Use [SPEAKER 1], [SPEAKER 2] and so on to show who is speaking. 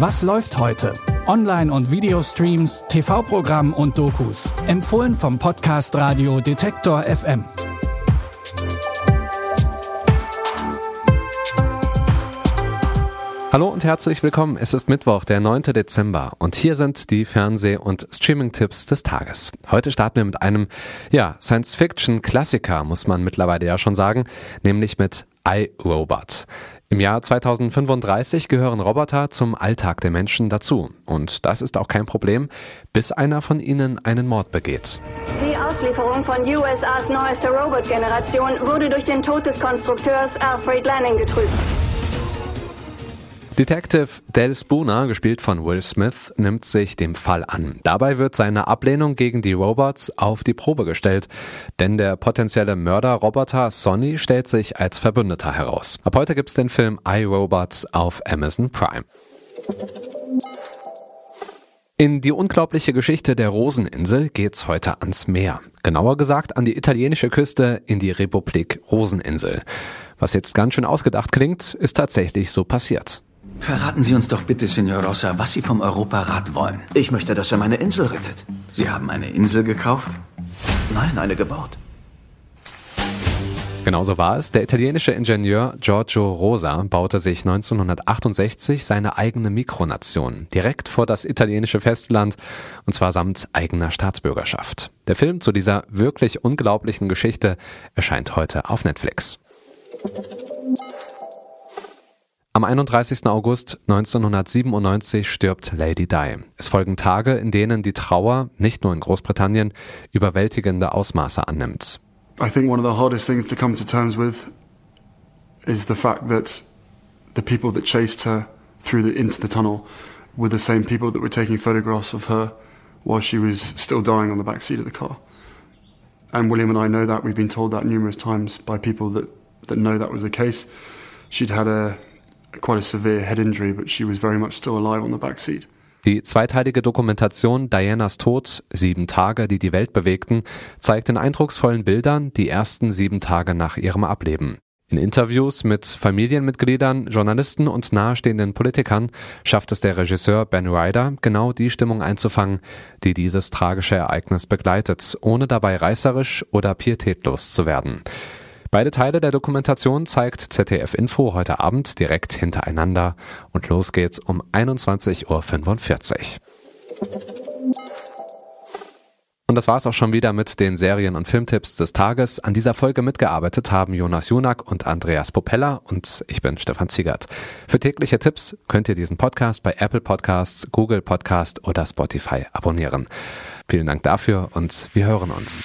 [SPEAKER 1] Was läuft heute? Online- und Videostreams, TV-Programm und Dokus. Empfohlen vom Podcast Radio Detektor FM.
[SPEAKER 2] Hallo und herzlich willkommen. Es ist Mittwoch, der 9. Dezember und hier sind die Fernseh- und Streaming-Tipps des Tages. Heute starten wir mit einem, ja, Science-Fiction-Klassiker, muss man mittlerweile ja schon sagen, nämlich mit iRobot. Im Jahr 2035 gehören Roboter zum Alltag der Menschen dazu. Und das ist auch kein Problem, bis einer von ihnen einen Mord begeht.
[SPEAKER 3] Die Auslieferung von USAs neuester Robot-Generation wurde durch den Tod des Konstrukteurs Alfred Lanning getrübt.
[SPEAKER 2] Detective Del Spooner, gespielt von Will Smith, nimmt sich dem Fall an. Dabei wird seine Ablehnung gegen die Robots auf die Probe gestellt, denn der potenzielle Mörderroboter Sonny stellt sich als Verbündeter heraus. Ab heute gibt's den Film iRobots auf Amazon Prime. In die unglaubliche Geschichte der Roseninsel geht's heute ans Meer. Genauer gesagt an die italienische Küste in die Republik Roseninsel. Was jetzt ganz schön ausgedacht klingt, ist tatsächlich so passiert.
[SPEAKER 4] Verraten Sie uns doch bitte, Signor Rossa, was Sie vom Europarat wollen.
[SPEAKER 5] Ich möchte, dass er meine Insel rettet.
[SPEAKER 4] Sie haben eine Insel gekauft?
[SPEAKER 5] Nein, eine gebaut.
[SPEAKER 2] Genauso war es. Der italienische Ingenieur Giorgio Rosa baute sich 1968 seine eigene Mikronation direkt vor das italienische Festland und zwar samt eigener Staatsbürgerschaft. Der Film zu dieser wirklich unglaublichen Geschichte erscheint heute auf Netflix. Am 31. August 1997 stirbt Lady Di. Es folgen Tage, in denen die Trauer, nicht nur in Großbritannien, überwältigende Ausmaße annimmt.
[SPEAKER 6] I think one of the hardest things to come to terms with is the fact that the people that chased her through the, into the tunnel were the same people that were taking photographs of her while she was still dying on the back seat of the car. And William and I know that. We've been told that numerous times by people that, that know that was the case. She'd had a quite a severe head injury, but she was very much still alive on the back seat.
[SPEAKER 2] Die zweiteilige Dokumentation Dianas Tod, sieben Tage, die die Welt bewegten, zeigt in eindrucksvollen Bildern die ersten sieben Tage nach ihrem Ableben. In Interviews mit Familienmitgliedern, Journalisten und nahestehenden Politikern schafft es der Regisseur Ben Ryder, genau die Stimmung einzufangen, die dieses tragische Ereignis begleitet, ohne dabei reißerisch oder pietätlos zu werden. Beide Teile der Dokumentation zeigt ZDF Info heute Abend direkt hintereinander und los geht's um 21.45 Uhr. Und das war's auch schon wieder mit den Serien- und Filmtipps des Tages. An dieser Folge mitgearbeitet haben Jonas Junak und Andreas Popella und ich bin Stefan Ziegert. Für tägliche Tipps könnt ihr diesen Podcast bei Apple Podcasts, Google Podcast oder Spotify abonnieren. Vielen Dank dafür und wir hören uns.